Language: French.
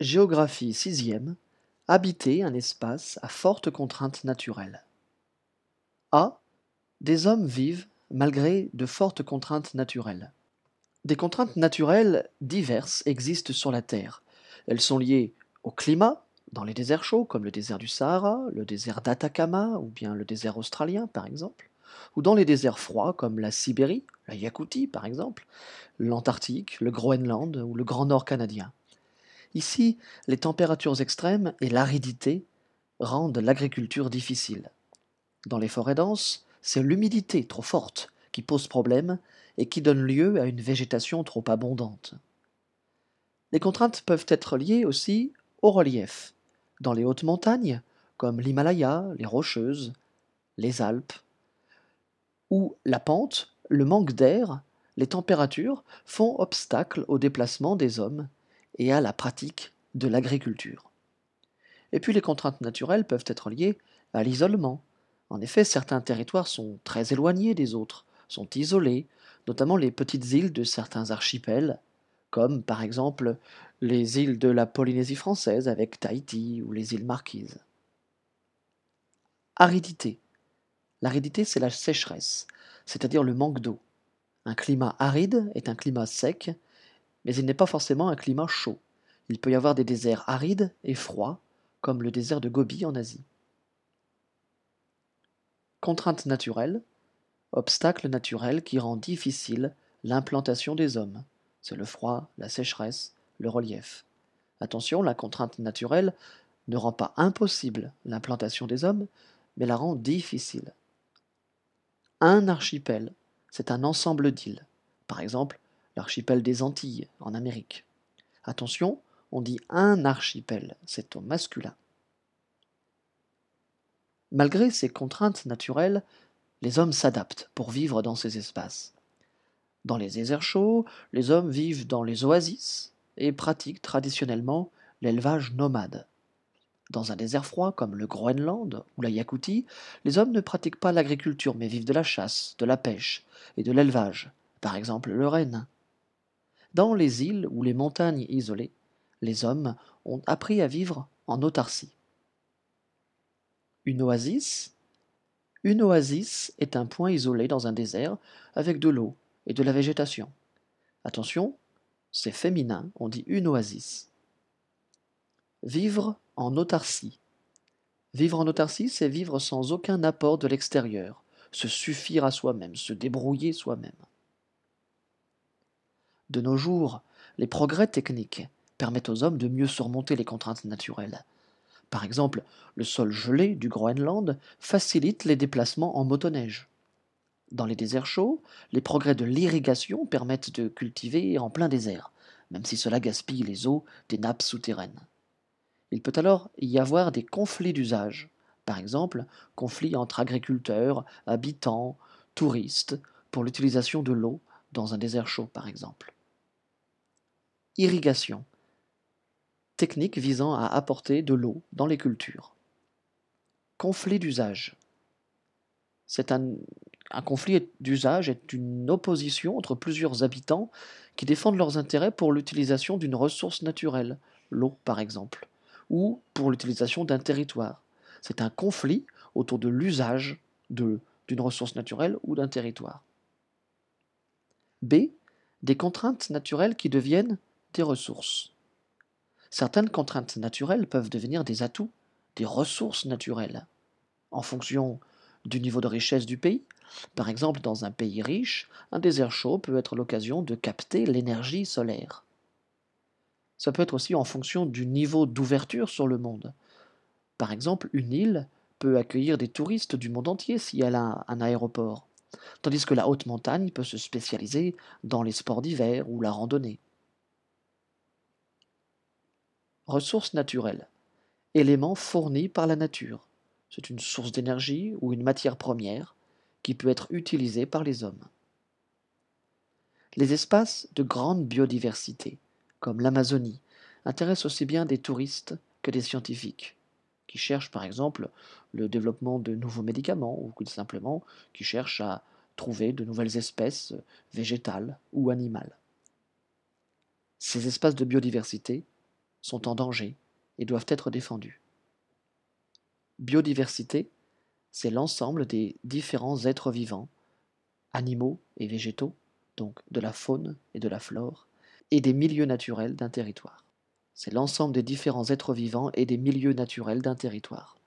Géographie 6e. Habiter un espace à forte contrainte naturelle. A. Des hommes vivent malgré de fortes contraintes naturelles. Des contraintes naturelles diverses existent sur la Terre. Elles sont liées au climat, dans les déserts chauds comme le désert du Sahara, le désert d'Atacama ou bien le désert australien par exemple, ou dans les déserts froids comme la Sibérie, la Yakoutie par exemple, l'Antarctique, le Groenland ou le Grand Nord canadien. Ici, les températures extrêmes et l'aridité rendent l'agriculture difficile. Dans les forêts denses, c'est l'humidité trop forte qui pose problème et qui donne lieu à une végétation trop abondante. Les contraintes peuvent être liées aussi au relief. Dans les hautes montagnes, comme l'Himalaya, les Rocheuses, les Alpes, où la pente, le manque d'air, les températures font obstacle au déplacement des hommes et à la pratique de l'agriculture. Et puis les contraintes naturelles peuvent être liées à l'isolement. En effet, certains territoires sont très éloignés des autres, sont isolés, notamment les petites îles de certains archipels, comme par exemple les îles de la Polynésie française avec Tahiti ou les îles Marquises. Aridité. L'aridité, c'est la sécheresse, c'est-à-dire le manque d'eau. Un climat aride est un climat sec mais il n'est pas forcément un climat chaud. Il peut y avoir des déserts arides et froids, comme le désert de Gobi en Asie. Contrainte naturelle, obstacle naturel qui rend difficile l'implantation des hommes. C'est le froid, la sécheresse, le relief. Attention, la contrainte naturelle ne rend pas impossible l'implantation des hommes, mais la rend difficile. Un archipel, c'est un ensemble d'îles. Par exemple, l'archipel des Antilles, en Amérique. Attention, on dit un archipel, c'est au masculin. Malgré ces contraintes naturelles, les hommes s'adaptent pour vivre dans ces espaces. Dans les déserts chauds, les hommes vivent dans les oasis et pratiquent traditionnellement l'élevage nomade. Dans un désert froid comme le Groenland ou la Yakoutie, les hommes ne pratiquent pas l'agriculture mais vivent de la chasse, de la pêche et de l'élevage, par exemple le renne. Dans les îles ou les montagnes isolées, les hommes ont appris à vivre en autarcie. Une oasis? Une oasis est un point isolé dans un désert avec de l'eau et de la végétation. Attention, c'est féminin, on dit une oasis. Vivre en autarcie. Vivre en autarcie, c'est vivre sans aucun apport de l'extérieur, se suffire à soi-même, se débrouiller soi-même. De nos jours, les progrès techniques permettent aux hommes de mieux surmonter les contraintes naturelles. Par exemple, le sol gelé du Groenland facilite les déplacements en motoneige. Dans les déserts chauds, les progrès de l'irrigation permettent de cultiver en plein désert, même si cela gaspille les eaux des nappes souterraines. Il peut alors y avoir des conflits d'usage, par exemple conflits entre agriculteurs, habitants, touristes, pour l'utilisation de l'eau dans un désert chaud par exemple. Irrigation. Technique visant à apporter de l'eau dans les cultures. Conflit d'usage. C'est un, un conflit d'usage est une opposition entre plusieurs habitants qui défendent leurs intérêts pour l'utilisation d'une ressource naturelle, l'eau par exemple, ou pour l'utilisation d'un territoire. C'est un conflit autour de l'usage d'une ressource naturelle ou d'un territoire. B. Des contraintes naturelles qui deviennent des ressources. Certaines contraintes naturelles peuvent devenir des atouts, des ressources naturelles, en fonction du niveau de richesse du pays. Par exemple, dans un pays riche, un désert chaud peut être l'occasion de capter l'énergie solaire. Ça peut être aussi en fonction du niveau d'ouverture sur le monde. Par exemple, une île peut accueillir des touristes du monde entier si elle a un aéroport, tandis que la haute montagne peut se spécialiser dans les sports d'hiver ou la randonnée. Ressources naturelles. Élément fourni par la nature. C'est une source d'énergie ou une matière première qui peut être utilisée par les hommes. Les espaces de grande biodiversité, comme l'Amazonie, intéressent aussi bien des touristes que des scientifiques, qui cherchent par exemple le développement de nouveaux médicaments ou simplement qui cherchent à trouver de nouvelles espèces végétales ou animales. Ces espaces de biodiversité sont en danger et doivent être défendus. Biodiversité, c'est l'ensemble des différents êtres vivants, animaux et végétaux, donc de la faune et de la flore, et des milieux naturels d'un territoire. C'est l'ensemble des différents êtres vivants et des milieux naturels d'un territoire.